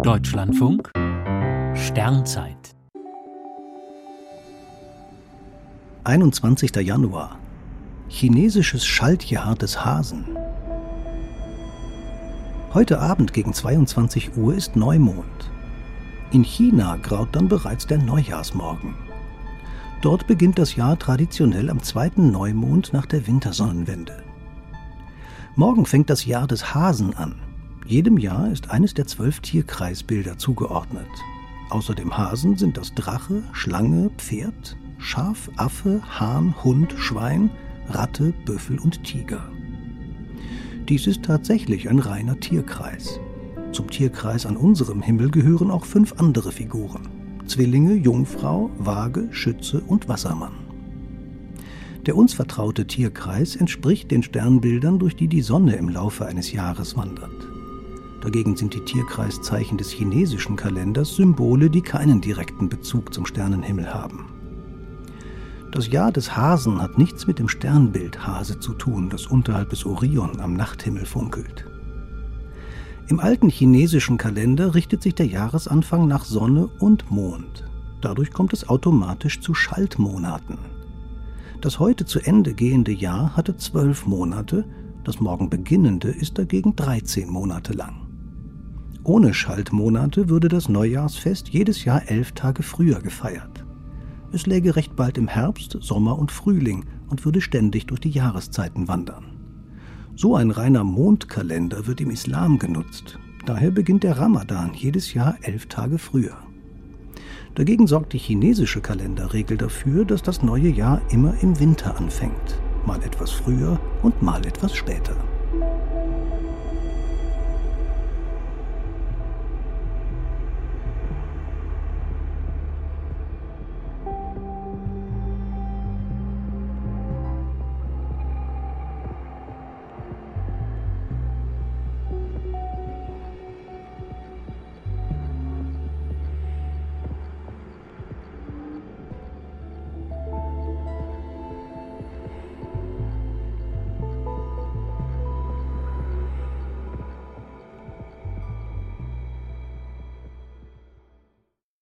Deutschlandfunk Sternzeit 21. Januar Chinesisches Schaltjahr des Hasen Heute Abend gegen 22 Uhr ist Neumond. In China graut dann bereits der Neujahrsmorgen. Dort beginnt das Jahr traditionell am zweiten Neumond nach der Wintersonnenwende. Morgen fängt das Jahr des Hasen an. Jedem Jahr ist eines der zwölf Tierkreisbilder zugeordnet. Außer dem Hasen sind das Drache, Schlange, Pferd, Schaf, Affe, Hahn, Hund, Schwein, Ratte, Büffel und Tiger. Dies ist tatsächlich ein reiner Tierkreis. Zum Tierkreis an unserem Himmel gehören auch fünf andere Figuren. Zwillinge, Jungfrau, Waage, Schütze und Wassermann. Der uns vertraute Tierkreis entspricht den Sternbildern, durch die die Sonne im Laufe eines Jahres wandert. Dagegen sind die Tierkreiszeichen des chinesischen Kalenders Symbole, die keinen direkten Bezug zum Sternenhimmel haben. Das Jahr des Hasen hat nichts mit dem Sternbild Hase zu tun, das unterhalb des Orion am Nachthimmel funkelt. Im alten chinesischen Kalender richtet sich der Jahresanfang nach Sonne und Mond. Dadurch kommt es automatisch zu Schaltmonaten. Das heute zu Ende gehende Jahr hatte zwölf Monate, das morgen beginnende ist dagegen 13 Monate lang. Ohne Schaltmonate würde das Neujahrsfest jedes Jahr elf Tage früher gefeiert. Es läge recht bald im Herbst, Sommer und Frühling und würde ständig durch die Jahreszeiten wandern. So ein reiner Mondkalender wird im Islam genutzt. Daher beginnt der Ramadan jedes Jahr elf Tage früher. Dagegen sorgt die chinesische Kalenderregel dafür, dass das neue Jahr immer im Winter anfängt, mal etwas früher und mal etwas später.